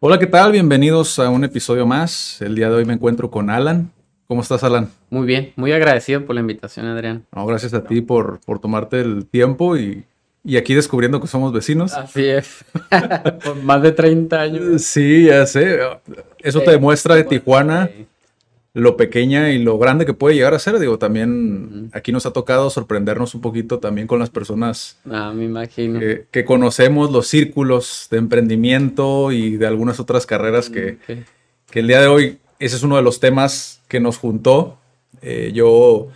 Hola, ¿qué tal? Bienvenidos a un episodio más. El día de hoy me encuentro con Alan. ¿Cómo estás, Alan? Muy bien, muy agradecido por la invitación, Adrián. No, gracias a ti por, por tomarte el tiempo y, y aquí descubriendo que somos vecinos. Así es. por más de 30 años. Sí, ya sé. Eso te demuestra de Tijuana Sí. Lo pequeña y lo grande que puede llegar a ser. Digo, también aquí nos ha tocado sorprendernos un poquito también con las personas Ah, me imagino. que, que conocemos, los círculos de emprendimiento y de algunas otras carreras que, que el día de hoy ese es uno de los temas que nos juntó. Eh, yo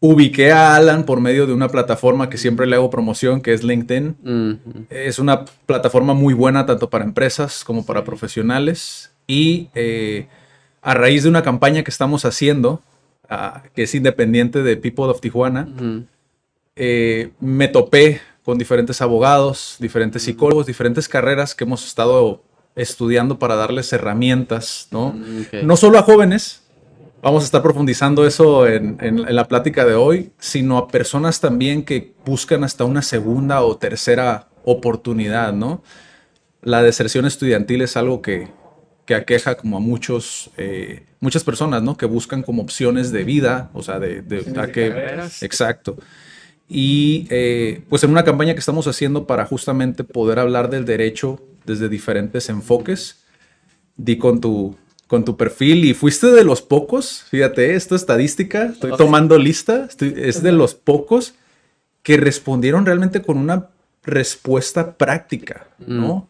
ubiqué a Alan por medio de una plataforma que siempre le hago promoción, que es LinkedIn. Es una plataforma muy buena tanto para empresas como para profesionales. Y eh, a raíz de una campaña que estamos haciendo, ah, que es independiente de People of Tijuana, eh, me topé con diferentes abogados, diferentes psicólogos, diferentes carreras que hemos estado estudiando para darles herramientas, ¿no? Mm. No solo a jóvenes, vamos a estar profundizando eso en, en- en la plática de hoy, sino a personas también que buscan hasta una segunda o tercera oportunidad, ¿no? La deserción estudiantil es algo que, que aqueja como a muchos, eh, muchas personas, ¿no? Que buscan como opciones de vida, o sea, de, de- que- carreras. Exacto. Y eh, pues en una campaña que estamos haciendo para justamente poder hablar del derecho desde diferentes enfoques, di con tu, con tu perfil y fuiste de los pocos, fíjate, esto es estadística, estoy tomando lista, estoy- es de los pocos que respondieron realmente con una respuesta práctica, ¿no?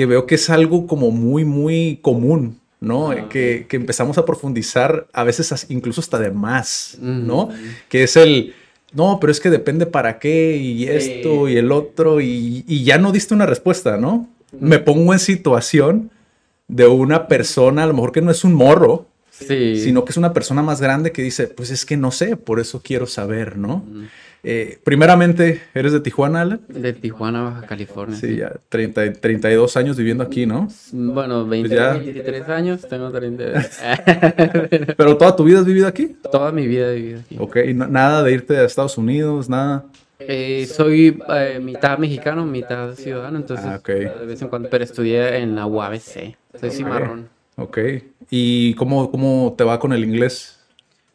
Que veo que es algo como muy, muy común, ¿no? Eh, que, que empezamos a profundizar a veces incluso hasta de más, ¿no? Que es el, no, pero es que depende para qué y esto y el otro y, y ya no diste una respuesta, ¿no? Me pongo en situación de una persona, a lo mejor que no es un morro, Sí. sino que es una persona más grande que dice, pues es que no sé, por eso quiero saber, ¿no? Eh, primeramente, ¿eres de Tijuana, Alan? De Tijuana, Baja California. Sí, ya 30, y 32 años viviendo aquí, ¿no? Bueno, 20, Pues ya. 23 años, tengo 30. Pero toda tu vida has vivido aquí. Toda mi vida he vivido aquí. Ok, y nada de irte a Estados Unidos, nada. Eh, soy eh, mitad mexicano, mitad ciudadano, entonces Ah, ok. de vez en cuando, pero estudié en la UABC. Soy cimarrón. Ok. ¿Y cómo, cómo te va con el inglés?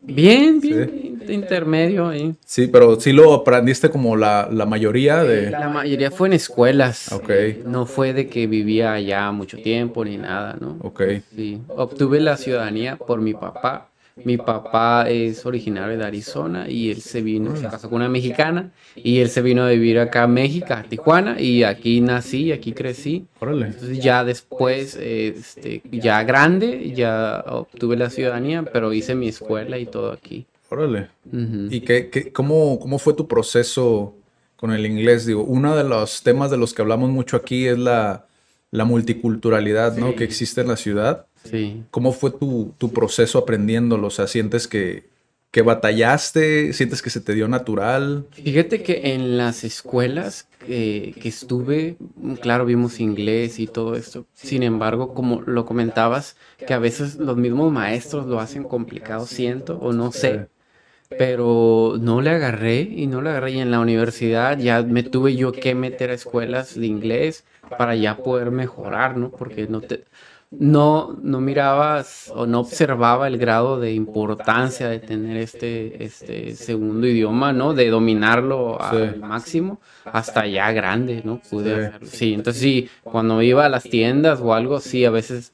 Bien, bien, intermedio ahí. Sí, pero sí lo aprendiste como la, la mayoría de... La mayoría fue en escuelas. Ok. No fue de que vivía allá mucho tiempo ni nada, ¿no? Ok. Sí. Obtuve la ciudadanía por mi papá. Mi papá es originario de Arizona y él se vino, se casó con una mexicana y él se vino a vivir acá a México, a Tijuana, y aquí nací y aquí crecí. Órale. Entonces ya después, este, ya grande, ya obtuve la ciudadanía, pero hice mi escuela y todo aquí. Órale. ¿Y qué, qué- cómo, cómo fue tu proceso con el inglés? Digo, uno de los temas de los que hablamos mucho aquí es la, la multiculturalidad, ¿no? Que existe en la ciudad. Sí. ¿Cómo fue tu, tu proceso aprendiéndolo? O sea, ¿sientes que, que batallaste? ¿Sientes que se te dio natural? Fíjate que en las escuelas que, que estuve, claro, vimos inglés y todo esto. Sin embargo, como lo comentabas, que a veces los mismos maestros lo hacen complicado, siento, o no sé. Pero no le agarré y no le agarré. Y en la universidad ya me tuve yo que meter a escuelas de inglés para ya poder mejorar, ¿no? Porque no te, no, no mirabas o no observaba el grado de importancia de tener este, este segundo idioma, ¿no? De dominarlo al máximo hasta ya grande, ¿no? Pude Sí. hacerlo. Sí, entonces sí, cuando iba a las tiendas o algo, sí, a veces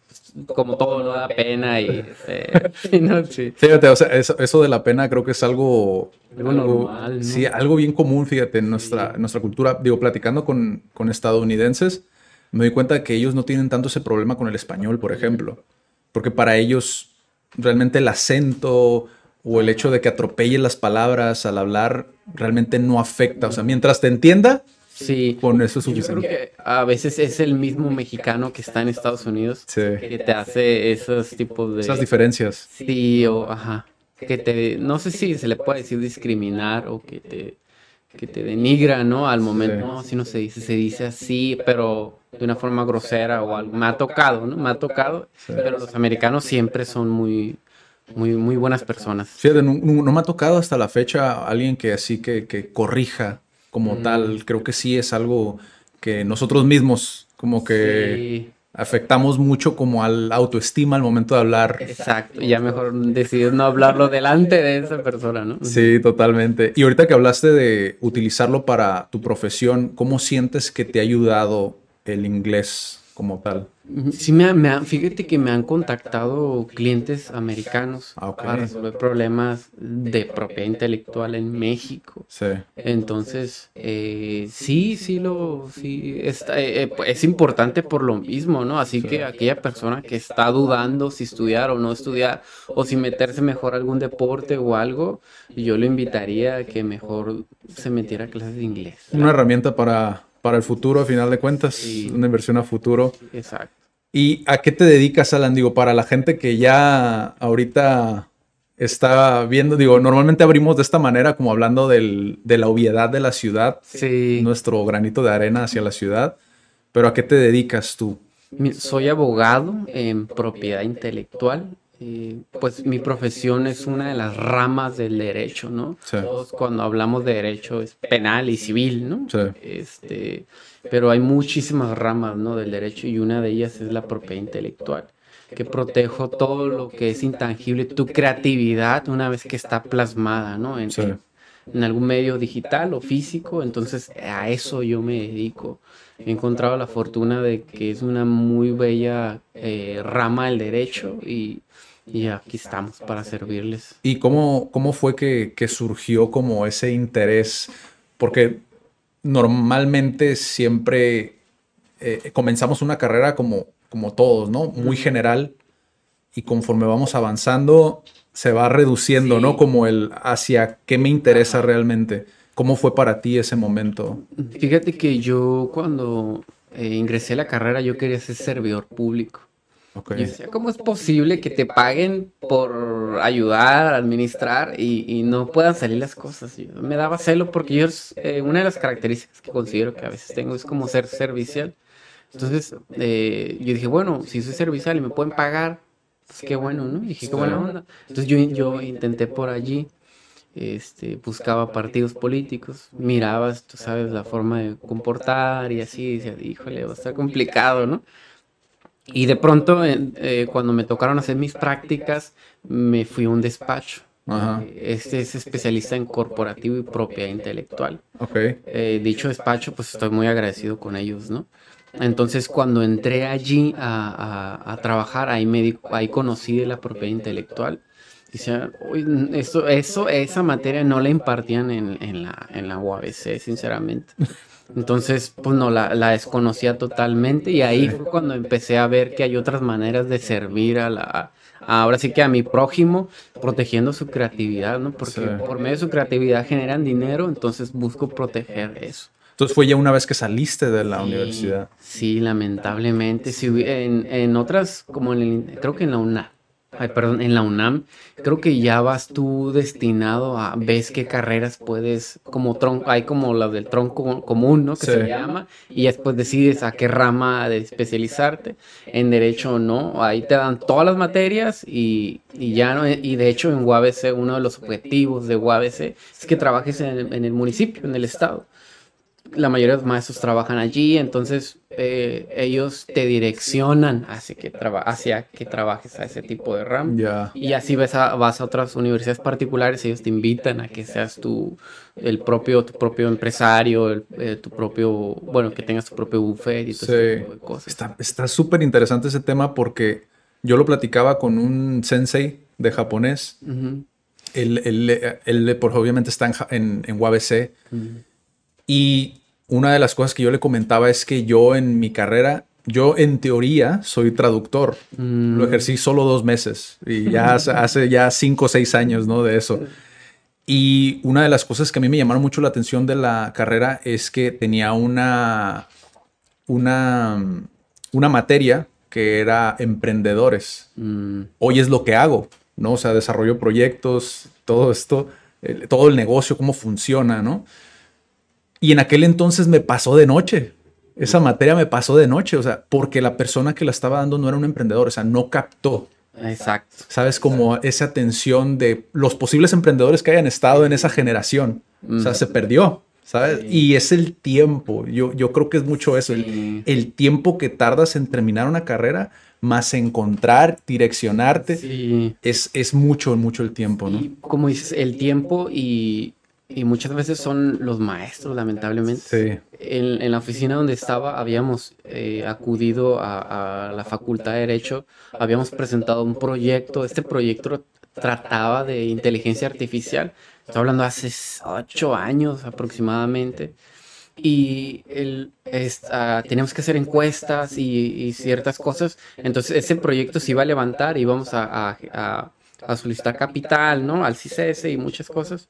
como todo no da pena y no, sí. Fíjate, o sea, eso, eso de la pena creo que es algo... Algo normal, ¿no? Sí, algo bien común, fíjate, en nuestra, nuestra cultura. Digo, platicando con, con estadounidenses, me doy cuenta de que ellos no tienen tanto ese problema con el español, por ejemplo. Porque para ellos realmente el acento o el hecho de que atropellen las palabras al hablar realmente no afecta. O sea, mientras te entienda, Sí. Con eso es Yo creo suficiente. que a veces es el mismo mexicano que está en Estados Unidos Sí. que te hace esos tipos de... Esas diferencias. Sí, o ajá. Que te, no sé si se le puede decir discriminar o que te, que te denigra, ¿no? Al momento, Sí. no, así no se dice, se dice así, pero de una forma grosera o algo. Me ha tocado, ¿no? Me ha tocado, pero los americanos siempre son muy, muy, muy buenas personas. Fíjate, no, no- no me ha tocado hasta la fecha alguien que así que, que corrija como Mm. tal. Creo que sí es algo que nosotros mismos como que Sí, afectamos mucho como al autoestima al momento de hablar. exacto. Ya mejor decides no hablarlo delante de esa persona, ¿no? Sí, totalmente. Y ahorita que hablaste de utilizarlo para tu profesión, ¿cómo sientes que te ha ayudado el inglés como tal? Sí, me, me fíjate que me han contactado clientes americanos Ah, para resolver problemas de propiedad intelectual en México. Sí. Entonces, eh, sí, sí lo, sí, está, eh, eh, pues, es importante por lo mismo, ¿no? Así que aquella persona que está dudando si estudiar o no estudiar, o si meterse mejor a algún deporte o algo, yo lo invitaría a que mejor se metiera a clases de inglés. Una herramienta para, para el futuro, a final de cuentas, Sí. una inversión a futuro. Exacto. ¿Y a qué te dedicas, Alan? Digo, para la gente que ya ahorita está viendo, digo, normalmente abrimos de esta manera, como hablando del- de la obviedad de la ciudad, Sí. nuestro granito de arena hacia la ciudad, pero ¿a qué te dedicas tú? Soy abogado en propiedad intelectual. eh, pues mi profesión es una de las ramas del derecho, ¿no? Sí. Todos cuando hablamos de derecho es penal y civil, ¿no? Sí. Este, pero hay muchísimas ramas, ¿no? Del derecho y una de ellas es la propiedad intelectual, que protejo todo lo que es intangible, tu creatividad una vez que está plasmada, ¿no? En, Sí. en- algún medio digital o físico, entonces a eso yo me dedico. He encontrado la fortuna de que es una muy bella eh, rama del derecho y, y aquí estamos para servirles. ¿Y cómo, cómo fue que, que surgió como ese interés? Porque normalmente siempre eh, comenzamos una carrera como, como todos, ¿no? Muy general y conforme vamos avanzando se va reduciendo, Sí. ¿no? Como el hacia qué me interesa realmente. ¿Cómo fue para ti ese momento? Fíjate que yo cuando eh, ingresé a la carrera yo quería ser servidor público. Ok. Yo decía, ¿cómo es posible que te paguen por ayudar administrar y, y no puedan salir las cosas? Yo- me daba celo porque yo, eh, una de las características que considero que a veces tengo es como ser servicial. Entonces, eh, yo dije, bueno, si soy servicial y me pueden pagar, pues qué bueno, ¿no? Dije, qué buena onda. Entonces yo, yo intenté por allí, este, buscaba partidos políticos, mirabas, tú sabes, la forma de comportar y así, y decía, híjole, va a estar complicado, ¿no? Y de pronto, eh, cuando me tocaron hacer mis prácticas, me fui a un despacho. Ajá. Eh, Este es especialista en corporativo y propiedad intelectual. Ok. Eh, dicho despacho, pues estoy muy agradecido con ellos, ¿no? Entonces, cuando entré allí a, a- a trabajar, ahí, me di- ahí conocí de la propiedad intelectual. Dice, "Uy, eso, eso, esa materia no la impartían en, en la, en la UABC, sinceramente. Entonces, pues no, la, la desconocía totalmente y ahí fue cuando empecé a ver que hay otras maneras de servir a la, a- ahora sí que a mi prójimo, protegiendo su creatividad, ¿no? Porque Sí. por medio de su creatividad generan dinero, entonces busco proteger eso. Entonces fue ya una vez que saliste de la Sí, universidad. Sí, lamentablemente. Hubi- en, en otras, como en el, creo que en la UNAM, ay, perdón, en la UNAM, creo que ya vas tú destinado a, ves qué carreras puedes, como tronco, hay como las del tronco común, ¿no? Que Sí. se llama, y después decides a qué rama de especializarte, en derecho o no, ahí te dan todas las materias y, y ya no, y de hecho en UABC, uno de los objetivos de UABC es que trabajes en el- en el municipio, en el estado la mayoría de los maestros trabajan allí, entonces eh, ellos te direccionan hacia que, traba- hacia que trabajes a ese tipo de rama. Ya. Y así vas a, vas a otras universidades particulares, ellos te invitan a que seas tú el propio, tu propio empresario, el, eh, tu propio, bueno, que tengas tu propio buffet y todo ese Sí. tipo de cosas. Está está súper interesante ese tema porque yo lo platicaba con un sensei de japonés. Él, él- él, pues, obviamente está en, en, en UABC. Y una de las cosas que yo le comentaba es que yo en mi carrera, yo en teoría soy traductor. Mm. Lo ejercí solo dos meses y ya hace, ya cinco o seis años, ¿no? De eso. Y una de las cosas que a mí me llamaron mucho la atención de la carrera es que tenía una, una, una materia que era emprendedores. Mm, Hoy es lo que hago, ¿no? O sea, desarrollo proyectos, todo esto, el- todo el negocio, cómo funciona, ¿no? Y en aquel entonces me pasó de noche. Esa materia me pasó de noche, o sea, porque la persona que la estaba dando no era un emprendedor, o sea, no captó. exacto. ¿Sabes? Como esa atención de los posibles emprendedores que hayan estado en esa generación. O sea, se perdió, ¿sabes? Sí. Y es el tiempo. Yo, yo creo que es mucho eso. El tiempo que tardas en terminar una carrera, más encontrar, direccionarte. Sí. Es, es mucho, mucho el tiempo, ¿no? Y como dices, el tiempo y, y muchas veces son los maestros, lamentablemente. Sí. En, en la oficina donde estaba habíamos eh, acudido a, a la Facultad de Derecho, habíamos presentado un proyecto, este proyecto trataba de inteligencia artificial, estoy hablando hace ocho años aproximadamente, y el, ah, teníamos que hacer encuestas y, y ciertas cosas, entonces ese proyecto se iba a levantar, íbamos a, a- a- a solicitar capital, ¿no? Al CICES y muchas cosas.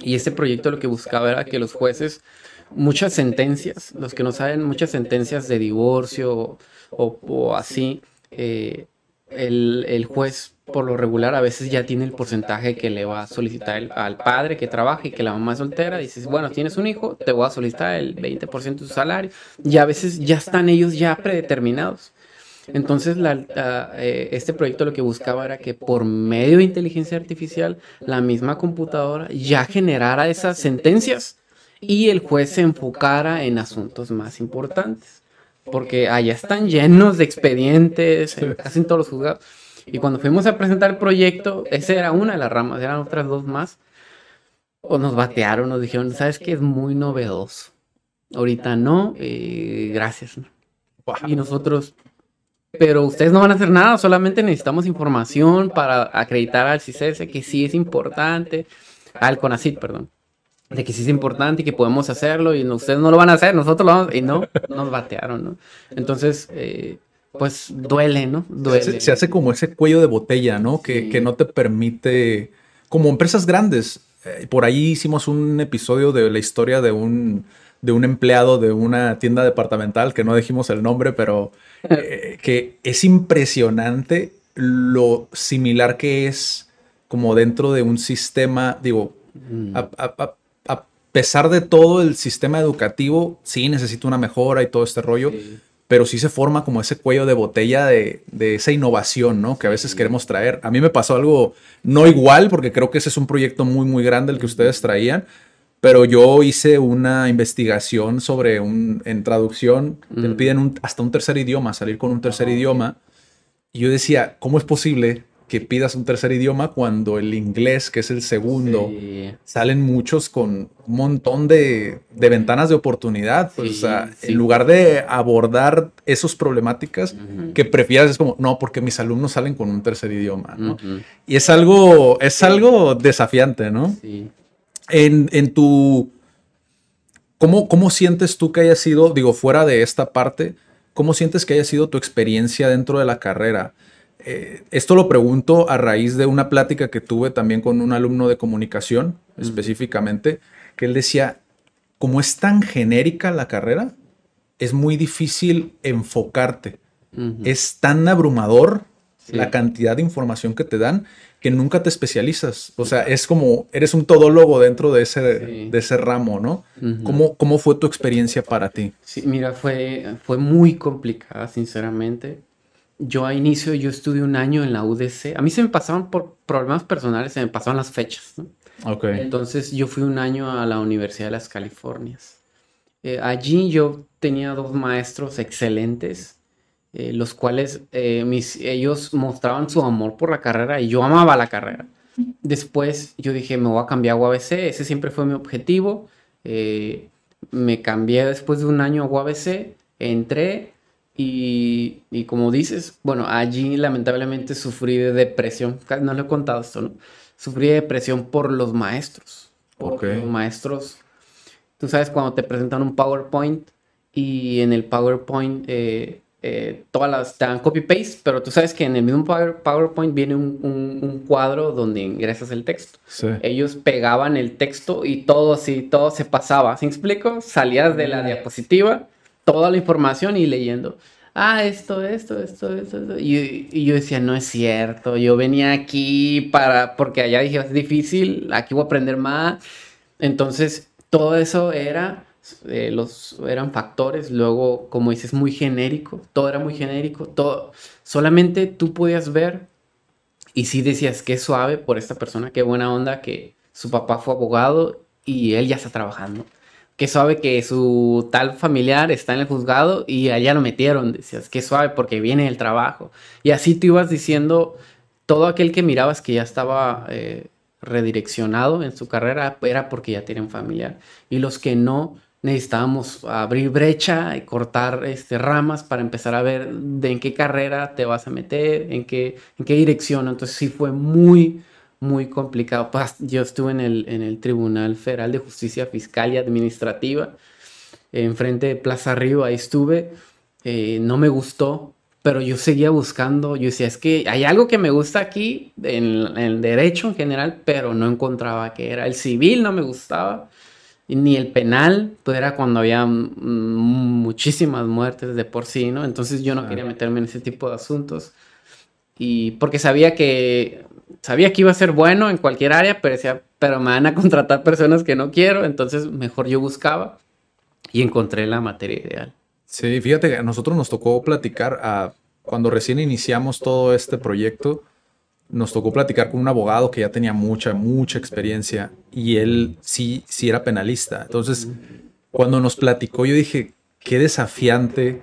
Y este proyecto lo que buscaba era que los jueces, muchas sentencias, los que no saben, muchas sentencias de divorcio o, así, eh, el, el juez por lo regular a veces ya tiene el porcentaje que le va a solicitar el- al padre que trabaja y que la mamá es soltera. Dices, bueno, tienes un hijo, te voy a solicitar el 20% de su salario. Y a veces ya están ellos ya predeterminados. Entonces, la- la, eh, este proyecto lo que buscaba era que por medio de inteligencia artificial, la misma computadora ya generara esas sentencias y el juez se enfocara en asuntos más importantes. Porque allá están llenos de expedientes, en- casi en todos los juzgados. Y cuando fuimos a presentar el proyecto, esa era una de las ramas, eran otras dos más. O nos batearon, nos dijeron, ¿sabes qué? Es muy novedoso. Ahorita no, eh, gracias. Y nosotros, pero ustedes no van a hacer nada, solamente necesitamos información para acreditar al CICES que sí es importante, al CONACIT, perdón, de que sí es importante y que podemos hacerlo y no- ustedes no lo van a hacer, nosotros lo vamos, y no, nos batearon, ¿no? Entonces, eh, pues duele, ¿no? Duele. Se, se hace como ese cuello de botella, ¿no? Que, Sí. que no te permite, como empresas grandes. eh, por ahí hicimos un episodio de la historia de un, de un empleado de una tienda departamental, que no dijimos el nombre, pero eh, que es impresionante lo similar que es como dentro de un sistema, digo, Mm, a, a- a- a pesar de todo el sistema educativo, sí necesita una mejora y todo este rollo, sí. pero sí se forma como ese cuello de botella de, de esa innovación, ¿no? Que a veces queremos traer. A mí me pasó algo no igual, porque creo que ese es un proyecto muy, muy grande el que ustedes traían, pero yo hice una investigación sobre un, en traducción, te Mm. piden un- hasta un tercer idioma, salir con un tercer idioma, y yo decía, ¿cómo es posible que pidas un tercer idioma cuando el inglés, que es el segundo, Sí. salen muchos con un montón de, de ventanas de oportunidad. Pues, Sí, o sea, sí. en lugar de abordar esas problemáticas Ujú. que prefieras, es como, no, porque mis alumnos salen con un tercer idioma, ¿no? Ujú. Y es algo, es algo desafiante, ¿no? Sí. En, en tu... ¿cómo, ¿Cómo sientes tú que haya sido, digo, fuera de esta parte, cómo sientes que haya sido tu experiencia dentro de la carrera? Eh, esto lo pregunto a raíz de una plática que tuve también con un alumno de comunicación, específicamente, que él decía, como es tan genérica la carrera, es muy difícil enfocarte. Es tan abrumador Sí. la cantidad de información que te dan que nunca te especializas. O sea, es como, eres un todólogo dentro de ese, Sí. de ese ramo, ¿no? ¿Cómo, ¿Cómo fue tu experiencia para ti? Sí, mira, fue, fue muy complicada, sinceramente. Yo a inicio, yo estudié un año en la UDC. A mí se me pasaban por problemas personales, se me pasaban las fechas, ¿no? Ok. Entonces yo fui un año a la Universidad de las Californias. Eh, allí yo tenía dos maestros excelentes, eh, los cuales eh, mis, ellos mostraban su amor por la carrera y yo amaba la carrera. Después yo dije, me voy a cambiar a UABC, ese siempre fue mi objetivo. Eh, me cambié después de un año a UABC, entré y, y como dices, bueno, allí lamentablemente sufrí de depresión. No le he contado esto, ¿no? Sufrí de depresión por los maestros. Por Ok. los maestros. Tú sabes, cuando te presentan un PowerPoint y en el PowerPoint eh, eh, todas las te dan copy-paste, pero tú sabes que en el mismo PowerPoint viene un, un, cuadro donde ingresas el texto. Ellos pegaban el texto y todo así, todo se pasaba. ¿Sí explico? Salías de la diapositiva, toda la información y leyendo. Ah, esto, esto, esto, esto. Y, y, yo decía, no es cierto. Yo venía aquí para, porque allá dije, es difícil, aquí voy a aprender más. Entonces, todo eso era eh, los, eran factores, luego, como dices, muy genérico, todo era muy genérico, todo, solamente tú podías ver y sí decías, qué suave por esta persona, qué buena onda que su papá fue abogado y él ya está trabajando. Qué suave que su tal familiar está en el juzgado y allá lo metieron. Decías, qué suave porque viene el trabajo. Y así tú ibas diciendo, todo aquel que mirabas que ya estaba eh, redireccionado en su carrera era porque ya tienen familiar. Y los que no, necesitábamos abrir brecha y cortar este, ramas para empezar a ver de en qué carrera te vas a meter, en qué, en qué dirección. Entonces sí fue muy, muy complicado. Yo estuve en el, en el Tribunal Federal de Justicia Fiscal y Administrativa, enfrente de Plaza Río, ahí estuve. Eh, no me gustó, pero yo seguía buscando. Yo decía, es que hay algo que me gusta aquí, en, en el derecho en general, pero no encontraba que era. El civil no me gustaba ni el penal, pues era cuando había muchísimas muertes de por sí, ¿no? Entonces yo no quería meterme en ese tipo de asuntos. Y porque sabía que sabía que iba a ser bueno en cualquier área, pero decía, pero me van a contratar personas que no quiero, entonces mejor yo buscaba y encontré la materia ideal. Sí, fíjate a nosotros nos tocó platicar a, cuando recién iniciamos todo este proyecto nos tocó platicar con un abogado que ya tenía mucha, mucha experiencia y él sí, sí era penalista. Entonces, cuando nos platicó, yo dije, qué desafiante.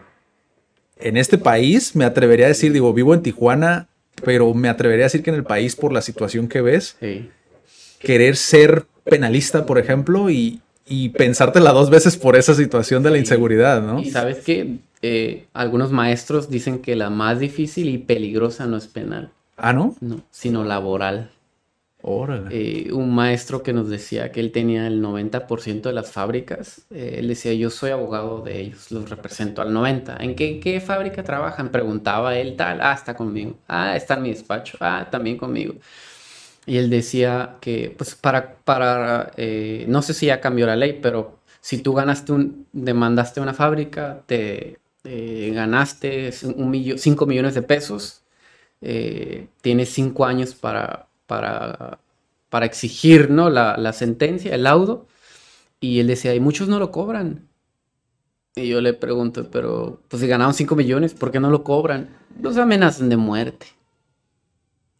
En este país, me atrevería a decir, digo, vivo en Tijuana, pero me atrevería a decir que en el país, por la situación que ves, querer ser penalista, por ejemplo, y, y pensártela dos veces por esa situación de la inseguridad, ¿no? Y sabes que eh, algunos maestros dicen que la más difícil y peligrosa no es penal. Ah, ¿no? No, sino laboral. Órale. Eh, un maestro que nos decía que él tenía el 90% de las fábricas, eh, él decía, yo soy abogado de ellos, los represento al 90%. ¿En qué, qué, fábrica trabajan? Preguntaba él tal, ah, está conmigo, ah, está en mi despacho, ah, también conmigo. Y él decía que, pues, para, para eh, no sé si ya cambió la ley, pero si tú ganaste un, demandaste una fábrica, te ganaste un millón, 5 millones de pesos, eh, tiene cinco años para, para, para exigir ¿no? la, la, sentencia, el laudo, y él decía, y muchos no lo cobran. Y yo le pregunto, pero pues si ganaron 5 millones, ¿por qué no lo cobran? Los amenazan de muerte.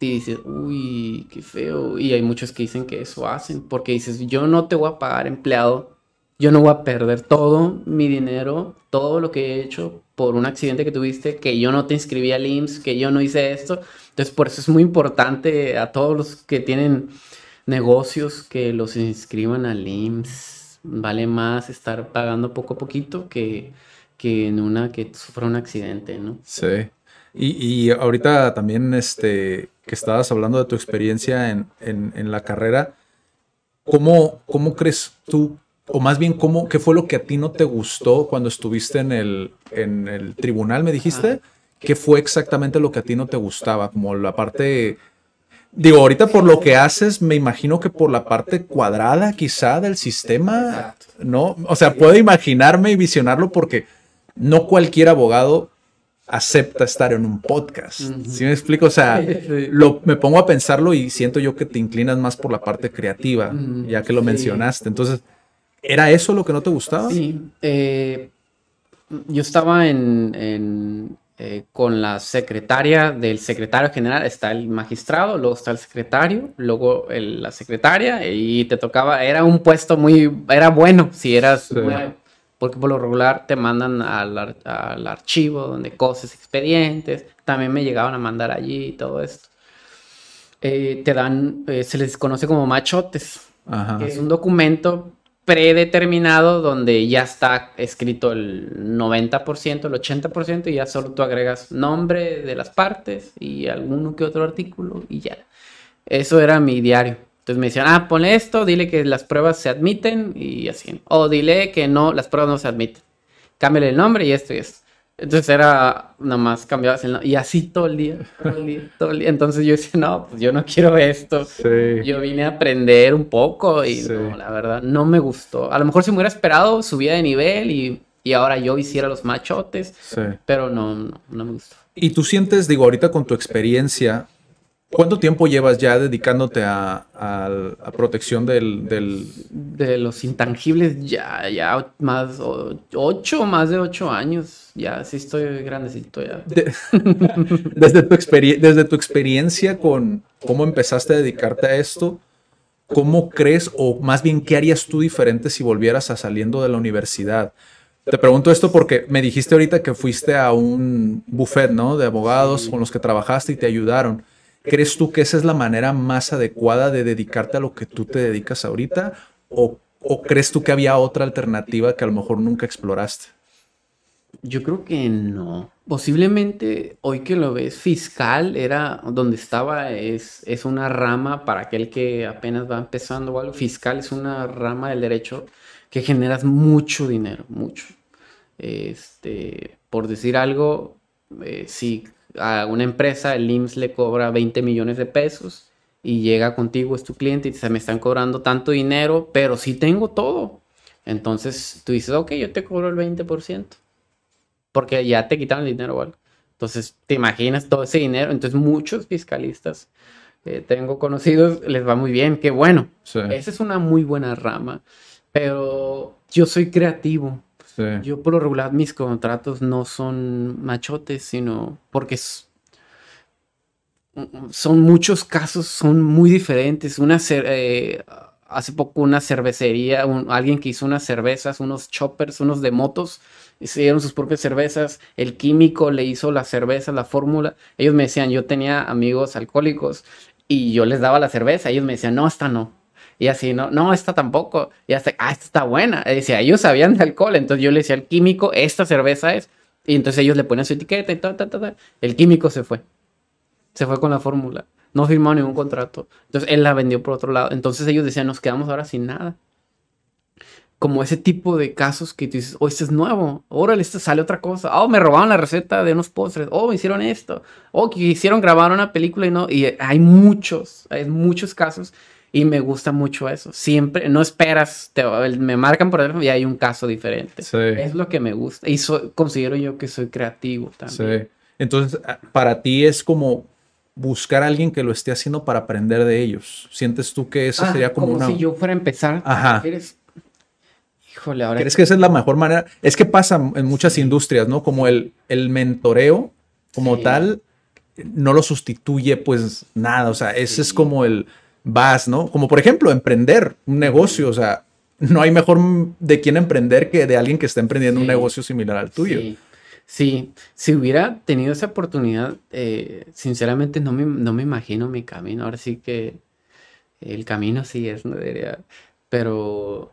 Y dices, uy, qué feo. Y hay muchos que dicen que eso hacen, porque dices, yo no te voy a pagar empleado, yo no voy a perder todo mi dinero, todo lo que he hecho por un accidente que tuviste, que yo no te inscribí al IMSS, que yo no hice esto. Entonces, por eso es muy importante a todos los que tienen negocios que los inscriban al IMSS. Vale más estar pagando poco a poquito que, que en una que sufra un accidente, ¿no? Sí. Y, y ahorita también, este, que estabas hablando de tu experiencia en, en, en la carrera, ¿cómo, ¿cómo crees tú o más bien, ¿cómo, ¿qué fue lo que a ti no te gustó cuando estuviste en el, en el tribunal, me dijiste? ¿Qué fue exactamente lo que a ti no te gustaba? Como la parte... Digo, ahorita por lo que haces, me imagino que por la parte cuadrada quizá del sistema, ¿no? O sea, puedo imaginarme y visionarlo porque no cualquier abogado acepta estar en un podcast. ¿Sí me explico? O sea, lo, me pongo a pensarlo y siento yo que te inclinas más por la parte creativa, ya que lo mencionaste. Entonces, ¿Era eso lo que no te gustaba? Sí. Eh, yo estaba en, eh, con la secretaria del secretario general, está el magistrado, luego está el secretario, luego la secretaria, y te tocaba, era un puesto muy, era bueno si eras, porque por lo regular te mandan al, archivo donde cosas, expedientes, también me llegaban a mandar allí y todo esto. Eh, te dan, se les conoce como machotes, que es un documento predeterminado donde ya está escrito el 90%, el 80% y ya solo tú agregas nombre de las partes y alguno que otro artículo y ya. Eso era mi diario. Entonces me decían, ah, ponle esto, dile que las pruebas se admiten y así. O dile que no, las pruebas no se admiten. Cámbiale el nombre y esto y esto. Entonces era nada más cambiabas el nombre y así todo el día, todo el día, todo el día. Entonces yo decía, no, pues yo no quiero esto. Yo vine a aprender un poco y no, la verdad, no me gustó. A lo mejor si me hubiera esperado, subía de nivel y, y ahora yo hiciera los machotes, pero no, no, no me gustó. Y tú sientes, digo, ahorita con tu experiencia, ¿Cuánto tiempo llevas ya dedicándote a, a, protección del, De los intangibles, ya, ya más ocho, más de ocho años. Ya, sí estoy grandecito ya. desde, tu desde tu experiencia con cómo empezaste a dedicarte a esto, ¿cómo crees, o más bien, qué harías tú diferente si volvieras a saliendo de la universidad? Te pregunto esto porque me dijiste ahorita que fuiste a un buffet, ¿no? De abogados con los que trabajaste y te ayudaron. ¿Crees tú que esa es la manera más adecuada de dedicarte a lo que tú te dedicas ahorita? ¿O, crees tú que había otra alternativa que a lo mejor nunca exploraste? Yo creo que no. Posiblemente hoy que lo ves, fiscal era donde estaba, es, es una rama para aquel que apenas va empezando o algo. Fiscal es una rama del derecho que generas mucho dinero, mucho. Este, por decir algo, eh, si a una empresa, el IMSS le cobra 20 millones de pesos y llega contigo, es tu cliente y se me están cobrando tanto dinero, pero sí tengo todo. Entonces tú dices, ok, yo te cobro el 20%, porque ya te quitaron el dinero o Entonces te imaginas todo ese dinero. Entonces muchos fiscalistas que tengo conocidos les va muy bien, qué bueno. Esa es una muy buena rama, pero yo soy creativo. Yo por lo regular mis contratos no son machotes, sino porque son muchos casos, son muy diferentes. Una eh, hace poco una cervecería, alguien que hizo unas cervezas, unos choppers, unos de motos, hicieron sus propias cervezas. El químico le hizo la cerveza, la fórmula. Ellos me decían, yo tenía amigos alcohólicos y yo les daba la cerveza. Ellos me decían, no, esta no y así, no, no, esta tampoco. Y hasta, ah, esta está buena. Y decía, ellos sabían de alcohol. Entonces yo le decía al químico, esta cerveza es. Y entonces ellos le ponían su etiqueta y tal, tal, tal. El químico se fue. Se fue con la fórmula. No firmó ningún contrato. Entonces él la vendió por otro lado. Entonces ellos decían, nos quedamos ahora sin nada. Como ese tipo de casos que tú dices, oh, este es nuevo. Órale, este sale otra cosa. Oh, me robaron la receta de unos postres. Oh, me hicieron esto. Oh, que hicieron grabar una película y no. Y hay muchos, hay muchos casos y me gusta mucho eso. Siempre, no esperas, te, me marcan por teléfono y hay un caso diferente. Es lo que me gusta. Y considero yo que soy creativo también. Sí. Entonces, para ti es como buscar a alguien que lo esté haciendo para aprender de ellos. ¿Sientes tú que eso ah, sería como, como si yo fuera a empezar. Ajá. Híjole, ahora. ¿Crees que esa es la mejor manera? Es que pasa en muchas industrias, ¿no? Como el, el mentoreo, como tal, no lo sustituye pues nada. O sea, ese es como el vas, ¿no? Como por ejemplo, emprender un negocio, o sea, no hay mejor de quién emprender que de alguien que está emprendiendo un negocio similar al tuyo. Sí. si hubiera tenido esa oportunidad, eh, sinceramente no me, no me imagino mi camino. Ahora sí que el camino sí es, no diría, pero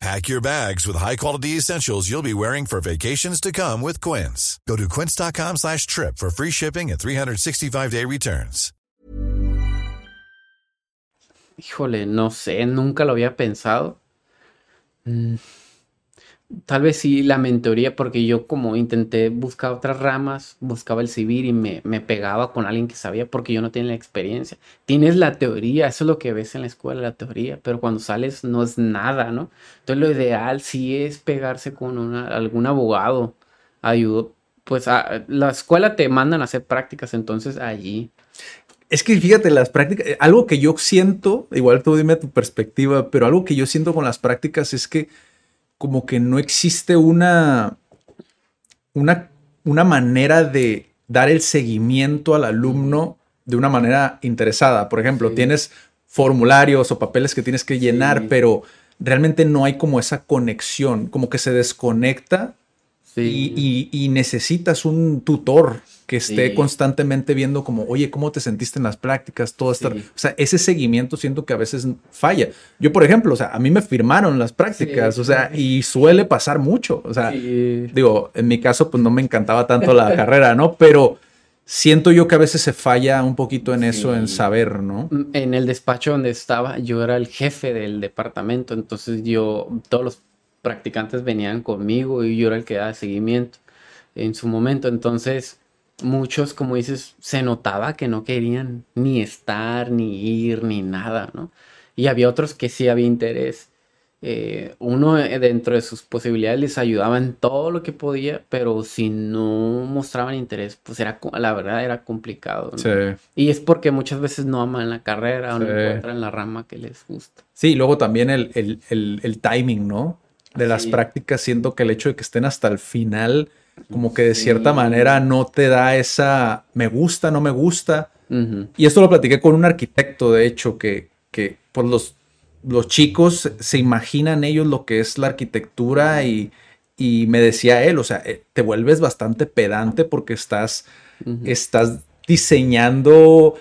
Pack your bags with high-quality essentials you'll be wearing for vacations to come with Quince. Go to quince.com slash trip for free shipping and 365-day returns. Híjole, no sé, nunca lo había pensado. Mm. Tal vez sí la mentoría, porque yo como intenté buscar otras ramas, buscaba el civil y me, me, pegaba con alguien que sabía porque yo no tenía la experiencia. Tienes la teoría, eso es lo que ves en la escuela, la teoría, pero cuando sales no es nada, ¿no? Entonces lo ideal sí es pegarse con una, algún abogado, ayudo. Pues a, la escuela te mandan a hacer prácticas, entonces allí. Es que fíjate, las prácticas, eh, algo que yo siento, igual tú dime tu perspectiva, pero algo que yo siento con las prácticas es que como que no existe una, una, una manera de dar el seguimiento al alumno de una manera interesada. Por ejemplo, tienes formularios o papeles que tienes que llenar, pero realmente no hay como esa conexión, como que se desconecta y, necesitas un tutor que esté constantemente viendo como, oye, ¿cómo te sentiste en las prácticas? Todo esto. O sea, ese seguimiento siento que a veces falla. Yo, por ejemplo, o sea, a mí me firmaron las prácticas, o sea, y suele pasar mucho. O sea, digo, en mi caso, pues no me encantaba tanto la carrera, ¿no? Pero siento yo que a veces se falla un poquito en eso, en saber, ¿no? En el despacho donde estaba, yo era el jefe del departamento, entonces yo, todos los practicantes venían conmigo y yo era el que daba seguimiento en su momento. Entonces, muchos, como dices, se notaba que no querían ni estar, ni ir, ni nada, ¿no? Y había otros que sí había interés. Eh, uno eh, dentro de sus posibilidades les ayudaba en todo lo que podía, pero si no mostraban interés, pues era, la verdad era complicado. ¿no? Y es porque muchas veces no aman la carrera o no encuentran la rama que les gusta. Sí, luego también el, el timing, ¿no? De las prácticas, siento que el hecho de que estén hasta el final, como que de cierta manera no te da esa me gusta, no me gusta. Y esto lo platiqué con un arquitecto, de hecho, que, que pues los, los chicos se imaginan ellos lo que es la arquitectura y, y me decía él, o sea, eh, te vuelves bastante pedante porque estás, estás diseñando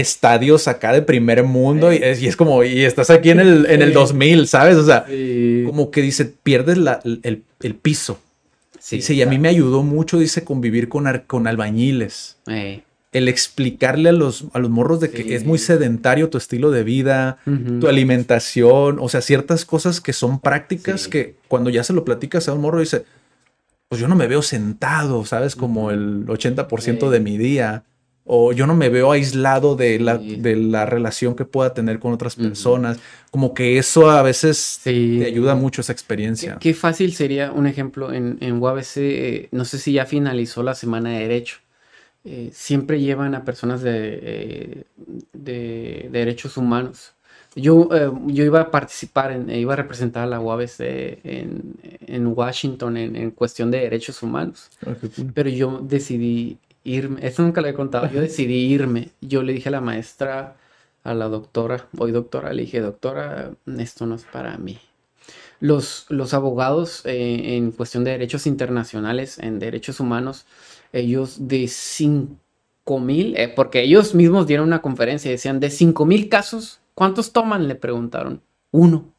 estadios acá de primer mundo y es, como, y estás aquí en el, en el 2000, ¿sabes? O sea, como que dice, pierdes el, piso. Sí, dice, y a mí me ayudó mucho, dice, convivir con, con albañiles. El explicarle a los, a los morros de que es muy sedentario tu estilo de vida, tu alimentación, o sea, ciertas cosas que son prácticas que cuando ya se lo platicas a un morro dice, pues yo no me veo sentado, ¿sabes? Como el 80% de mi día o yo no me veo aislado de la, de la relación que pueda tener con otras personas. Como que eso a veces te ayuda mucho esa experiencia. Qué, fácil sería un ejemplo en, en UABC, eh, no sé si ya finalizó la semana de Derecho. Eh, siempre llevan a personas de, eh, de, derechos humanos. Yo, yo iba a participar, en, iba a representar a la UABC en, en Washington en, en, cuestión de derechos humanos. Ah, Pero yo decidí irme. Eso nunca le he contado. Yo decidí irme. Yo le dije a la maestra, a la doctora, hoy doctora, le dije, doctora, esto no es para mí. Los, los abogados eh, en cuestión de derechos internacionales, en derechos humanos, ellos de 5 mil, eh, porque ellos mismos dieron una conferencia y decían, de 5 mil casos, ¿cuántos toman? Le preguntaron. Uno.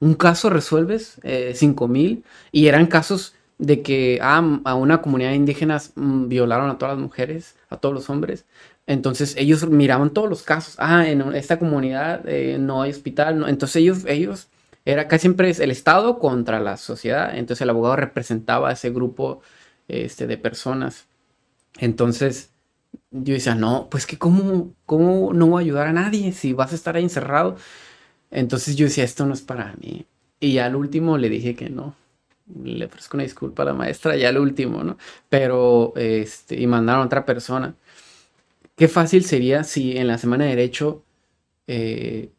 Un caso resuelves, eh, 5 mil, y eran casos de que ah, a una comunidad indígena mm, violaron a todas las mujeres, a todos los hombres. Entonces ellos miraban todos los casos. Ah, en esta comunidad eh, no hay hospital. Entonces ellos, ellos, era casi siempre el Estado contra la sociedad. Entonces el abogado representaba a ese grupo este, de personas. Entonces yo decía, no, pues que cómo, cómo no voy a ayudar a nadie si vas a estar ahí encerrado. Entonces yo decía, esto no es para mí. Y al último le dije que no le ofrezco una disculpa a la maestra, ya el último, ¿no? Pero, este, y mandaron a otra persona. Qué fácil sería si en la semana de derecho eh,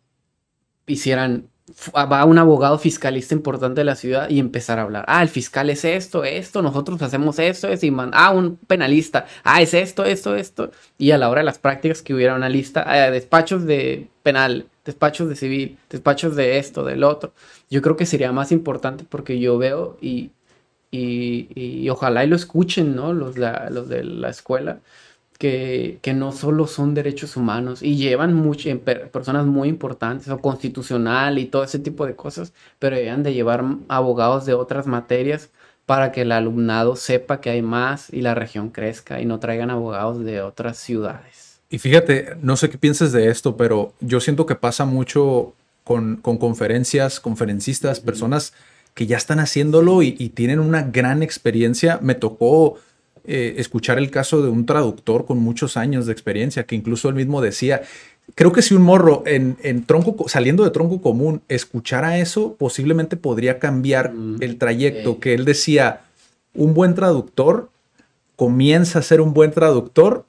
hicieran, va un abogado fiscalista importante de la ciudad y empezar a hablar. Ah, el fiscal es esto, esto, nosotros hacemos esto, es y ah, un penalista, ah, es esto, esto, esto. Y a la hora de las prácticas que hubiera una lista, ah, despachos de penal, despachos de civil, despachos de esto, del otro. Yo creo que sería más importante porque yo veo y, y, ojalá y lo escuchen, ¿no? Los, los de la escuela, que, que, no solo son derechos humanos y llevan mucho, personas muy importantes o constitucional y todo ese tipo de cosas, pero deben de llevar abogados de otras materias para que el alumnado sepa que hay más y la región crezca y no traigan abogados de otras ciudades. Y fíjate, no sé qué pienses de esto, pero yo siento que pasa mucho con, conferencias, conferencistas, personas que ya están haciéndolo y, tienen una gran experiencia. Me tocó eh, escuchar el caso de un traductor con muchos años de experiencia, que incluso él mismo decía, creo que si un morro en, tronco, saliendo de tronco común, escuchara eso, posiblemente podría cambiar mm, el trayecto, que él decía, un buen traductor comienza a ser un buen traductor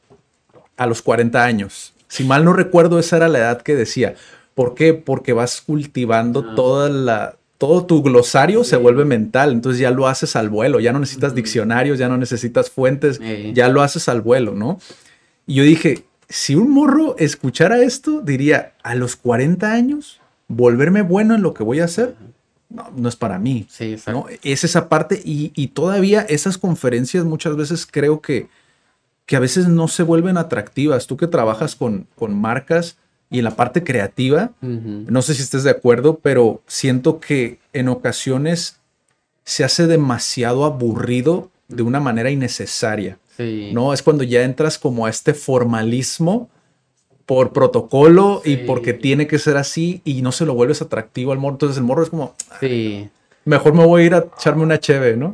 a los 40 años. Si mal no recuerdo, esa era la edad que decía. ¿Por qué? Porque vas cultivando Ah. toda la, todo tu glosario se vuelve mental, entonces ya lo haces al vuelo, ya no necesitas diccionarios, ya no necesitas fuentes, Eh. ya lo haces al vuelo, ¿no? Y yo dije, si un morro escuchara esto, diría, a los 40 años, volverme bueno en lo que voy a hacer, no, no es para mí. Sí, exacto. ¿no? Es esa parte y, y todavía esas conferencias muchas veces creo que, que a veces no se vuelven atractivas. Tú que trabajas con, con marcas y en la parte creativa, no sé si estés de acuerdo, pero siento que en ocasiones se hace demasiado aburrido de una manera innecesaria. Sí. ¿no? Es cuando ya entras como a este formalismo por protocolo y porque tiene que ser así y no se lo vuelves atractivo al morro. Entonces el morro es como, Sí. Mejor me voy a ir a echarme una cheve, ¿no?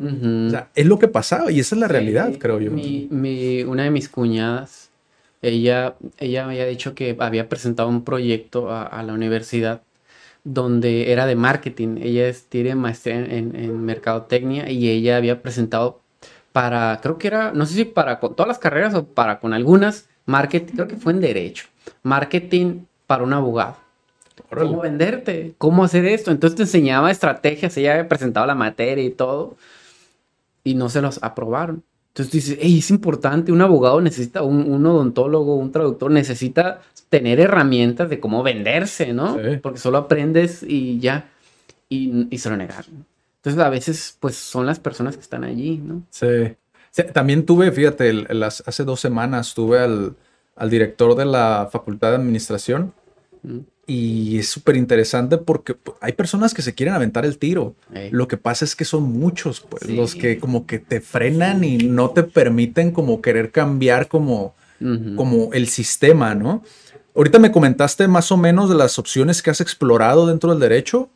O sea, es lo que pasaba y esa es la realidad, creo yo. Mi, mi- una de mis cuñadas, ella, ella me había dicho que había presentado un proyecto a, a la universidad donde era de marketing. Ella es- tiene maestría en, en- en mercadotecnia y ella había presentado para, creo que era, no sé si para con todas las carreras o para con algunas, marketing, creo que fue en derecho, marketing para un abogado. ¿Cómo venderte? ¿Cómo hacer esto? Entonces te enseñaba estrategias, ella había presentado la materia y todo, y no se los aprobaron. Entonces dices, "Ey, es importante, un abogado necesita, un, un odontólogo, un traductor necesita tener herramientas de cómo venderse, ¿no? Sí. Porque solo aprendes y ya, y, y se lo negaron. Entonces a veces, pues son las personas que están allí, ¿no? Sí. Sí, También tuve, fíjate, el- las, hace dos semanas tuve al, al director de la Facultad de Administración. Y es súper interesante porque pues, hay personas que se quieren aventar el tiro. Lo que pasa es que son muchos, pues, Sí. los que como que te frenan y no te permiten como querer cambiar como, como el sistema, ¿no? Ahorita me comentaste más o menos de las opciones que has explorado dentro del derecho.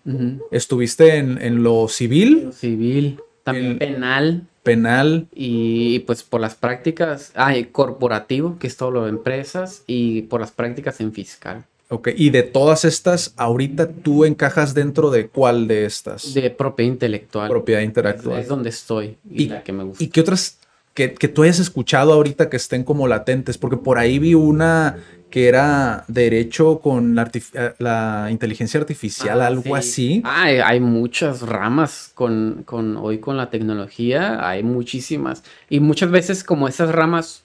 Estuviste en, en lo civil, Civil, también El- penal. penal, Y pues por las prácticas, ah, y corporativo, que es todo lo de empresas, y por las prácticas en fiscal, ok. Y de todas estas, ahorita tú encajas dentro de cuál de estas? de propiedad intelectual. propiedad intelectual. es donde estoy y, Y- la que me gusta. ¿Y qué otras que, que tú hayas escuchado ahorita que estén como latentes? Porque por ahí vi una que era derecho con la, eh, la inteligencia artificial, Ah, algo sí. así. Ah, hay, hay muchas ramas con, con hoy con la tecnología, hay muchísimas. Y muchas veces como esas ramas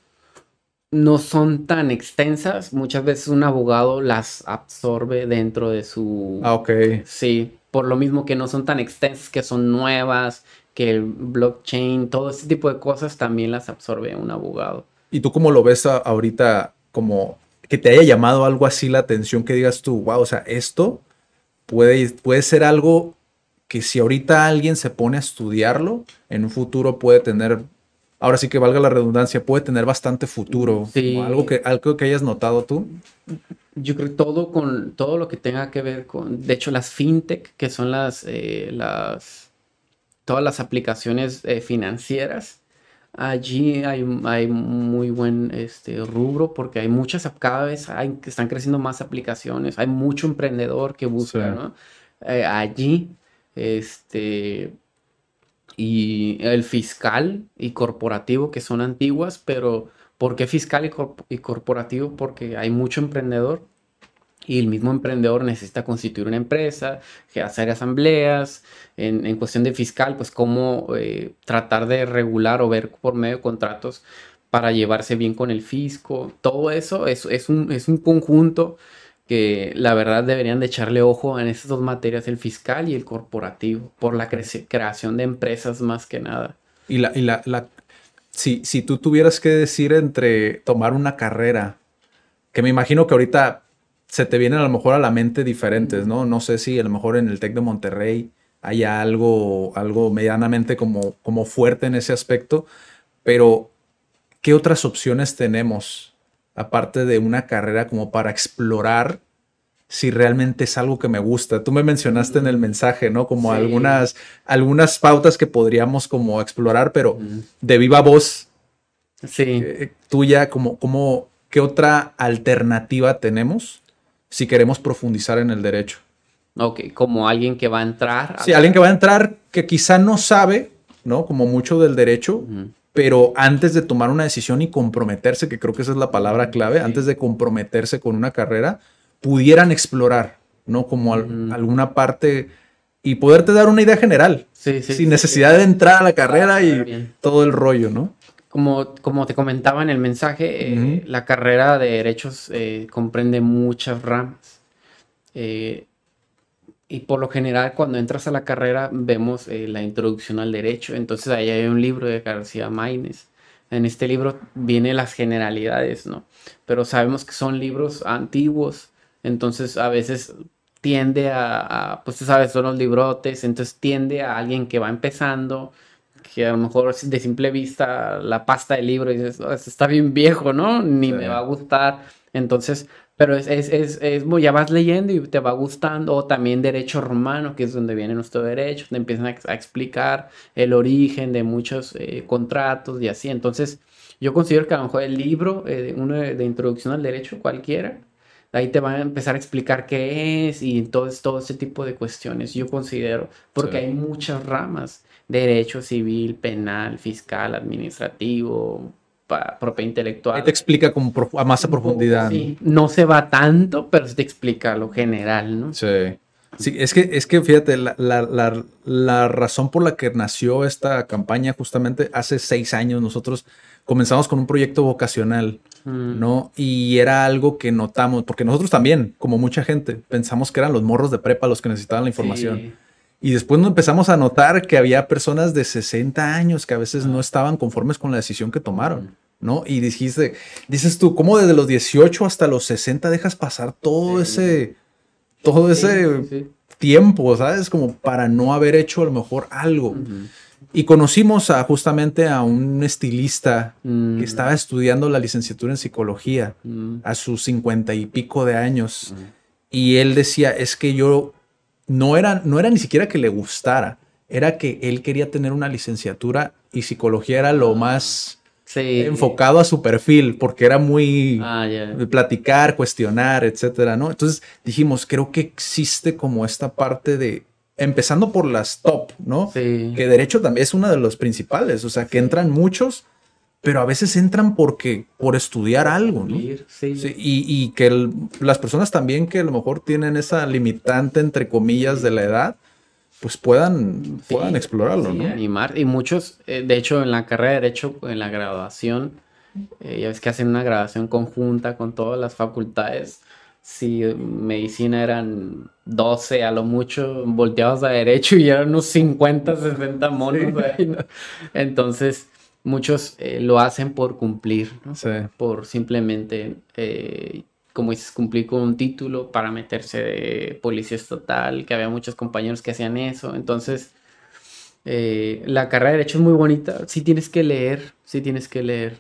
no son tan extensas, muchas veces un abogado las absorbe dentro de su... Ah, ok. Sí, por lo mismo que no son tan extensas, que son nuevas, que el blockchain, todo ese tipo de cosas también las absorbe un abogado. ¿Y tú cómo lo ves a- ahorita como que te haya llamado algo así la atención que digas tú, wow, o sea, esto puede, puede ser algo que si ahorita alguien se pone a estudiarlo, en un futuro puede tener, ahora sí que valga la redundancia, puede tener bastante futuro. Sí. ¿O Algo que, algo que hayas notado tú. Yo creo que todo con todo lo que tenga que ver con, de hecho, las fintech, que son las, eh, las todas las aplicaciones eh, financieras, allí hay, hay muy buen este, rubro porque hay muchas, cada vez hay, que están creciendo más aplicaciones, hay mucho emprendedor que busca, Sí. ¿no? Eh, allí, este, y el fiscal y corporativo que son antiguas, pero ¿por qué fiscal y, corp- y corporativo? Porque hay mucho emprendedor y el mismo emprendedor necesita constituir una empresa, hacer asambleas. En, en cuestión de fiscal, pues cómo eh, tratar de regular o ver por medio de contratos para llevarse bien con el fisco. Todo eso es, es un, es un conjunto que la verdad deberían de echarle ojo en estas dos materias, el fiscal y el corporativo, por la creación de empresas más que nada. Y la, y la, si, si tú tuvieras que decir entre tomar una carrera, que me imagino que ahorita se te vienen a lo mejor a la mente diferentes, ¿no? No sé si a lo mejor en el TEC de Monterrey haya algo, algo medianamente como, como fuerte en ese aspecto, pero ¿qué otras opciones tenemos aparte de una carrera como para explorar si realmente es algo que me gusta? Tú me mencionaste en el mensaje, ¿no? Como Sí. algunas, algunas pautas que podríamos como explorar, pero de viva voz Sí. eh, tuya, como, como, ¿qué otra alternativa tenemos si queremos profundizar en el derecho? Ok, como alguien que va a entrar. a- Si alguien que va a entrar que quizá no sabe, ¿no? Como mucho del derecho. Pero antes de tomar una decisión y comprometerse, que creo que esa es la palabra clave, antes de comprometerse con una carrera, pudieran explorar, ¿no? Como alguna parte y poderte dar una idea general, sin necesidad de entrar a la carrera y todo el rollo, ¿no? Como, como te comentaba en el mensaje, eh, la carrera de derechos eh, comprende muchas ramas. Eh, y por lo general, cuando entras a la carrera, vemos la introducción al derecho. Entonces, ahí hay un libro de García Maínez. En este libro vienen las generalidades, ¿no? Pero sabemos que son libros antiguos. Entonces, a veces tiende a, pues tú sabes, son los librotes. Entonces, tiende a alguien que va empezando que a lo mejor de simple vista la pasta del libro y dices, oh, está bien viejo, ¿no? Ni me va a gustar. Entonces, pero es, es, es, es, ya vas leyendo y te va gustando. O también derecho romano, que es donde viene nuestro derecho, te empiezan a, explicar el origen de muchos eh, contratos y así. Entonces, yo considero que a lo mejor el libro, eh, uno de, introducción al derecho cualquiera, ahí te van a empezar a explicar qué es y todo, todo ese tipo de cuestiones. Yo considero, porque hay muchas ramas derecho civil, penal, fiscal, administrativo, propiedad intelectual. Ahí te explica como a más a profundidad. Sí, ¿no? se va tanto, pero te explica lo general, ¿no? Sí. Sí, es que, es que fíjate, la, la, la, razón por la que nació esta campaña justamente hace seis años, nosotros comenzamos con un proyecto vocacional, mm. ¿no? Y era algo que notamos, porque nosotros también, como mucha gente, pensamos que eran los morros de prepa los que necesitaban la información. Y después nos empezamos a notar que había personas de 60 años que a veces no estaban conformes con la decisión que tomaron, ¿no? Y dijiste, dices tú, ¿cómo desde los 18 hasta los 60 dejas pasar todo ese, todo ese tiempo, ¿sabes? Como para no haber hecho a lo mejor algo. Y conocimos a, justamente a un estilista que mm. estaba estudiando la licenciatura en psicología mm. a sus cincuenta y pico de años. Y él decía, es que yo no era, no era ni siquiera que le gustara, era que él quería tener una licenciatura y psicología era lo más enfocado a su perfil, porque era muy ah, platicar, cuestionar, etcétera, ¿no? Entonces dijimos, creo que existe como esta parte de, empezando por las top, ¿no? Que derecho también es una de los principales, o sea, que entran muchos pero a veces entran porque por estudiar algo, ¿no? Sí. y, que las personas también que a lo mejor tienen esa limitante entre comillas de la edad, pues puedan, puedan explorarlo, ¿no? Animar. Y muchos, eh, de hecho, en la carrera de Derecho, en la graduación, eh, ya ves que hacen una graduación conjunta con todas las facultades. Si medicina eran 12 a lo mucho, volteados a Derecho y eran unos 50, 60 monos ahí, Entonces muchos eh, lo hacen por cumplir, ¿no? sí. por simplemente, eh, como dices, cumplir con un título para meterse de policía estatal, que había muchos compañeros que hacían eso. Entonces, eh, la carrera de derecho es muy bonita. Sí tienes que leer, sí tienes que leer,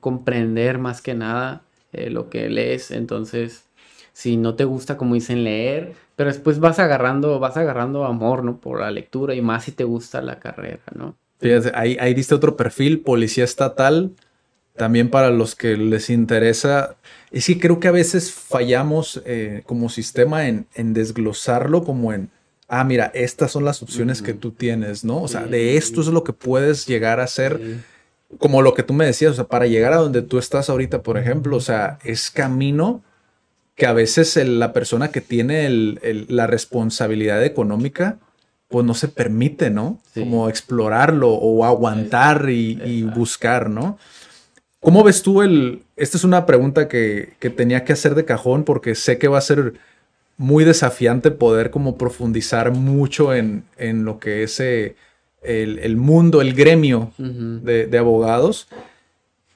comprender más que nada lo que lees. Entonces, si no te gusta, como dicen, leer, pero después vas agarrando, vas agarrando amor, ¿no? Por la lectura y más si te gusta la carrera, ¿no? Fíjense, ahí, ahí diste otro perfil, policía estatal, también para los que les interesa. Y sí, creo que a veces fallamos eh, como sistema en, desglosarlo como en, ah, mira, estas son las opciones que tú tienes, ¿no? O sea, de esto es lo que puedes llegar a ser. Como lo que tú me decías, o sea, para llegar a donde tú estás ahorita, por ejemplo, o sea, es camino que a veces la persona que tiene la responsabilidad económica, pues no se permite, ¿no? Como explorarlo o aguantar y, buscar, ¿no? ¿Cómo ves tú el... Esta es una pregunta que, tenía que hacer de cajón porque sé que va a ser muy desafiante poder como profundizar mucho en, lo que es eh, el, mundo, el gremio de, de, abogados.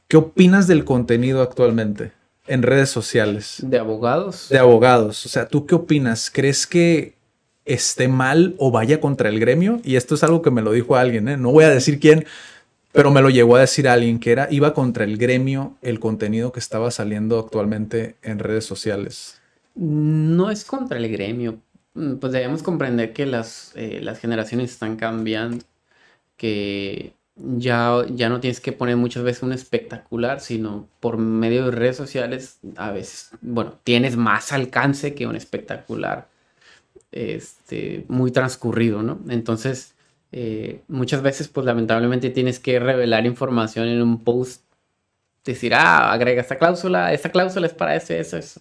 ¿Qué opinas del contenido actualmente en redes sociales? ¿De abogados? De abogados. O sea, ¿tú qué opinas? ¿Crees que esté mal o vaya contra el gremio. Y esto es algo que me lo dijo alguien, ¿eh? no voy a decir quién, pero me lo llegó a decir alguien que era, iba contra el gremio el contenido que estaba saliendo actualmente en redes sociales. No es contra el gremio. Mm, pues debemos comprender que las, eh, las generaciones están cambiando, que ya, ya no tienes que poner muchas veces un espectacular, sino por medio de redes sociales, a veces, bueno, tienes más alcance que un espectacular este, muy transcurrido, ¿no? Entonces, eh, muchas veces, pues lamentablemente tienes que revelar información en un post. Decir, ah, agrega esta cláusula, esta cláusula es para eso, eso, eso.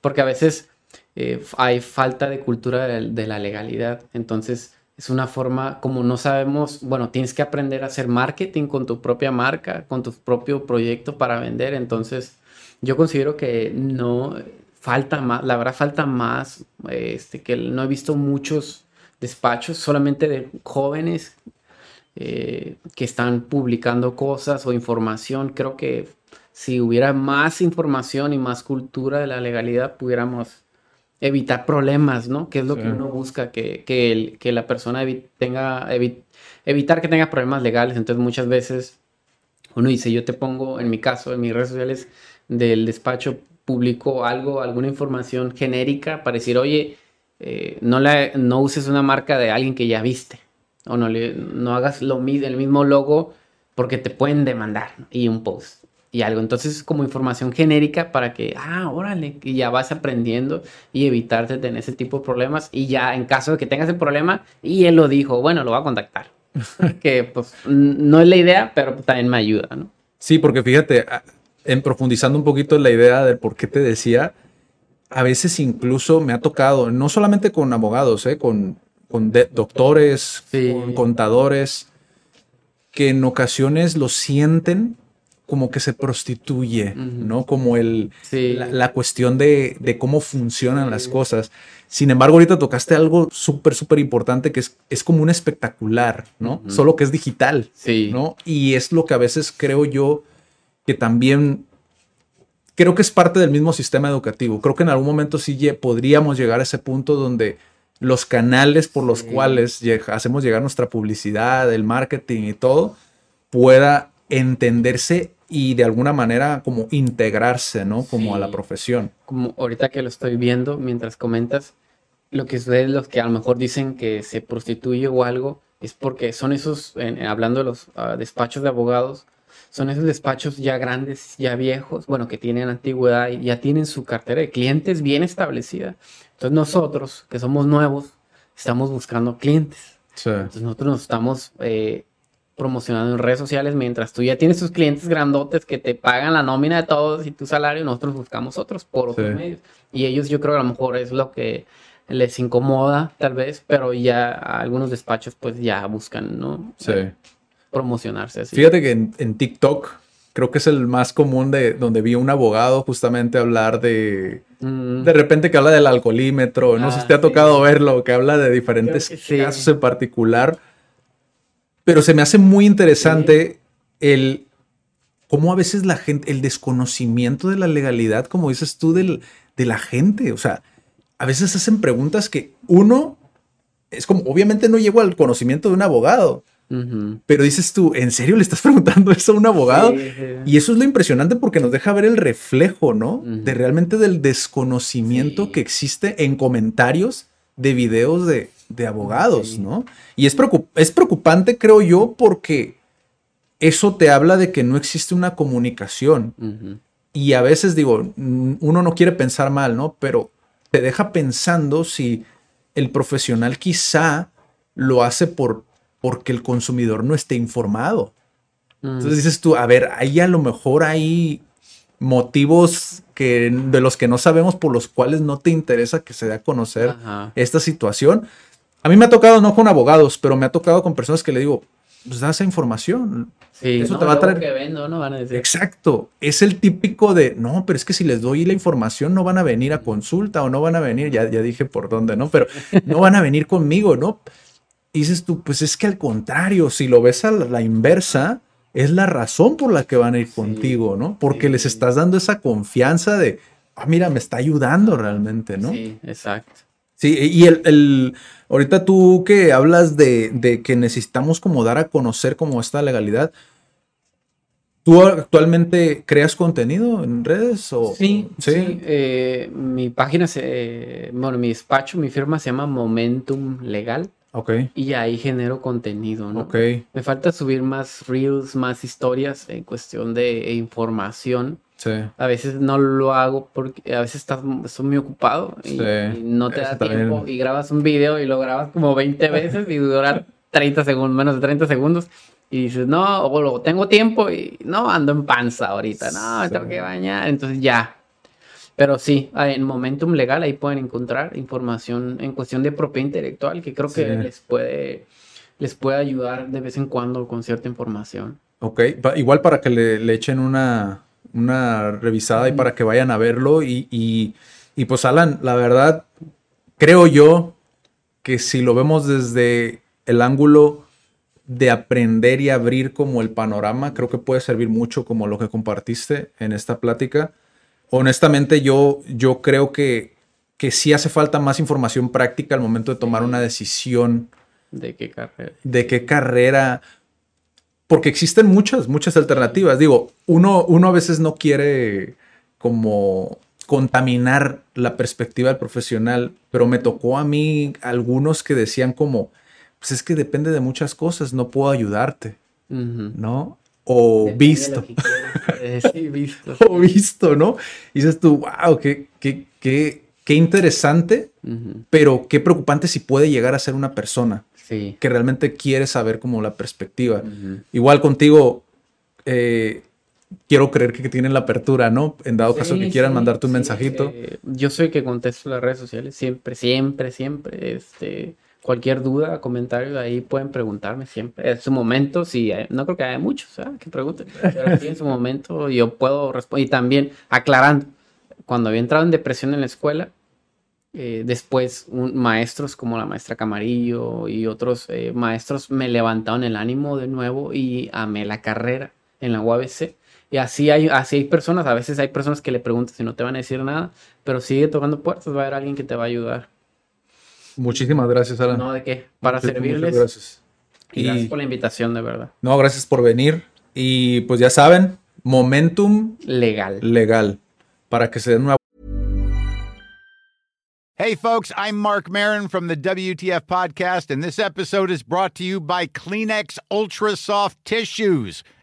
Porque a veces eh, hay falta de cultura de, de la legalidad. Entonces, es una forma, como no sabemos, bueno, tienes que aprender a hacer marketing con tu propia marca, con tu propio proyecto para vender. Entonces, yo considero que no falta más, la verdad falta más, este, que no he visto muchos despachos solamente de jóvenes eh, que están publicando cosas o información. Creo que si hubiera más información y más cultura de la legalidad, pudiéramos evitar problemas, ¿no? Que es lo que uno busca, que, que, la persona tenga, evitar que tenga problemas legales. Entonces muchas veces uno dice, yo te pongo, en mi caso, en mis redes sociales del despacho, publico algo, alguna información genérica para decir, oye, eh, no, la, no uses una marca de alguien que ya viste. O no, le, no hagas lo, el mismo logo porque te pueden demandar. Y un post y algo. Entonces, como información genérica para que, ah, órale, y ya vas aprendiendo y evitarte tener ese tipo de problemas. Y ya en caso de que tengas el problema y él lo dijo, bueno, lo va a contactar. que pues no es la idea, pero también me ayuda, ¿no? Sí, porque fíjate, en profundizando un poquito la idea de por qué te decía, a veces incluso me ha tocado, no solamente con abogados, ¿eh? con, con doctores, con contadores, que en ocasiones lo sienten como que se prostituye, ¿no? Como el, la, cuestión de, de, cómo funcionan las cosas. Sin embargo, ahorita tocaste algo súper, súper importante que es, es como un espectacular, ¿no? Solo que es digital, sí. ¿no? Y es lo que a veces creo yo que también creo que es parte del mismo sistema educativo. Creo que en algún momento sí podríamos llegar a ese punto donde los canales por los cuales hacemos llegar nuestra publicidad, el marketing y todo, pueda entenderse y de alguna manera como integrarse, ¿no? Como a la profesión. Como ahorita que lo estoy viendo mientras comentas, lo que ustedes, los que a lo mejor dicen que se prostituye o algo, es porque son esos, hablando de los ah, despachos de abogados, son esos despachos ya grandes, ya viejos, bueno, que tienen antigüedad y ya tienen su cartera de clientes bien establecida. Entonces nosotros, que somos nuevos, estamos buscando clientes. Entonces nosotros nos estamos eh, promocionando en redes sociales, mientras tú ya tienes tus clientes grandotes que te pagan la nómina de todos y tu salario, nosotros buscamos otros por otros medios. Y ellos yo creo que a lo mejor es lo que les incomoda tal vez, pero ya algunos despachos pues ya buscan, ¿no? Sí. Promocionarse así. Fíjate que en, TikTok creo que es el más común de donde vi un abogado justamente hablar de mm. de repente que habla del alcoholímetro, no sé si te ha ah, tocado verlo, que habla de diferentes casos en particular pero se me hace muy interesante el cómo a veces la gente, el desconocimiento de la legalidad, como dices tú, del, de la gente. O sea, a veces hacen preguntas que uno es como, obviamente no llego al conocimiento de un abogado. Pero dices tú, ¿en serio le estás preguntando eso a un abogado? Y eso es lo impresionante porque nos deja ver el reflejo, ¿no? De realmente del desconocimiento que existe en comentarios de videos de, de abogados, ¿no? Y es, es preocupante, creo yo, porque eso te habla de que no existe una comunicación. Y a veces digo, uno no quiere pensar mal, ¿no? Pero te deja pensando si el profesional quizá lo hace por, porque el consumidor no esté informado. Entonces dices tú, a ver, ahí a lo mejor hay motivos que, de los que no sabemos por los cuales no te interesa que se dé a conocer esta situación. A mí me ha tocado no con abogados, pero me ha tocado con personas que le digo, pues da esa información. Sí, eso te va a traer. Que vendo, ¿no? Van a decir. Exacto. Es el típico de, no, pero es que si les doy la información no van a venir a consulta o no van a venir, ya, ya dije por dónde, ¿no? Pero no van a venir conmigo, ¿no? Y dices tú, pues es que al contrario, si lo ves a la, inversa, es la razón por la que van a ir contigo, ¿no? Porque les estás dando esa confianza de, ah, mira, me está ayudando realmente, ¿no? Sí, exacto. Sí, y el, ahorita tú que hablas de, que necesitamos como dar a conocer como esta legalidad, ¿tú actualmente creas contenido en redes? O, sí, sí. Eh, mi página, se, bueno, mi despacho, mi firma se llama Momentum Legal. Ok. Y ahí genero contenido, ¿no? Ok. Me falta subir más reels, más historias en cuestión de información a veces no lo hago porque a veces estás, muy ocupado y, no te da tiempo y grabas un video y lo grabas como 20 veces y dura 30 segundos, menos de 30 segundos. Y dices, no, o luego tengo tiempo y no, ando en panza ahorita, no, tengo que bañar. Entonces ya. Pero sí, en Momentum Legal ahí pueden encontrar información en cuestión de propiedad intelectual que creo que Sí. les puede les puede ayudar de vez en cuando con cierta información. Ok, igual para que le, le echen una, una revisada y para que vayan a verlo. Y, y, y pues Alan, la verdad, creo yo que si lo vemos desde el ángulo de aprender y abrir como el panorama, creo que puede servir mucho como lo que compartiste en esta plática. Honestamente, yo, yo creo que, que sí hace falta más información práctica al momento de tomar una decisión ¿De qué carrera? de qué carrera. Porque existen muchas, muchas alternativas. Digo, uno, uno a veces no quiere como contaminar la perspectiva del profesional, pero me tocó a mí algunos que decían como, pues es que depende de muchas cosas, no puedo ayudarte. ¿no? O Depende visto. Eh, sí, visto. o visto, ¿no? Y dices tú, wow, qué, qué, qué, qué interesante, pero qué preocupante si puede llegar a ser una persona Sí. que realmente quiere saber como la perspectiva. Igual contigo, eh, quiero creer que tienen la apertura, ¿no? En dado caso que quieran sí, mandarte un mensajito. eh, yo soy el que contesto las redes sociales siempre, siempre, siempre. Este, cualquier duda, comentario, ahí pueden preguntarme siempre. En su momento, sí, eh, no creo que haya muchos ¿ah? que pregunten, pero sí, en su momento yo puedo responder. Y también aclarando, cuando había entrado en depresión en la escuela, eh, después un- maestros como la maestra Camarillo y otros eh, maestros me levantaron el ánimo de nuevo y amé la carrera en la UABC. Y así hay, así hay personas, a veces hay personas que le preguntan si no te van a decir nada, pero sigue tocando puertas, va a haber alguien que te va a ayudar. Muchísimas gracias, Alan. No, de qué, para Muchas- muchas servirles. gracias. Y gracias Y- por la invitación, de verdad. No, gracias por venir. Y pues ya saben, momentum Legal. legal. Para que se den una Hey, folks, I'm Mark Marin from the WTF Podcast, and this episode is brought to you by Kleenex Ultra Soft Tissues,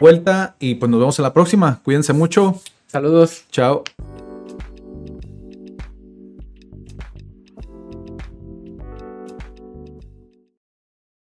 Vuelta y pues nos vemos en la próxima. Cuídense mucho. Saludos. Chao.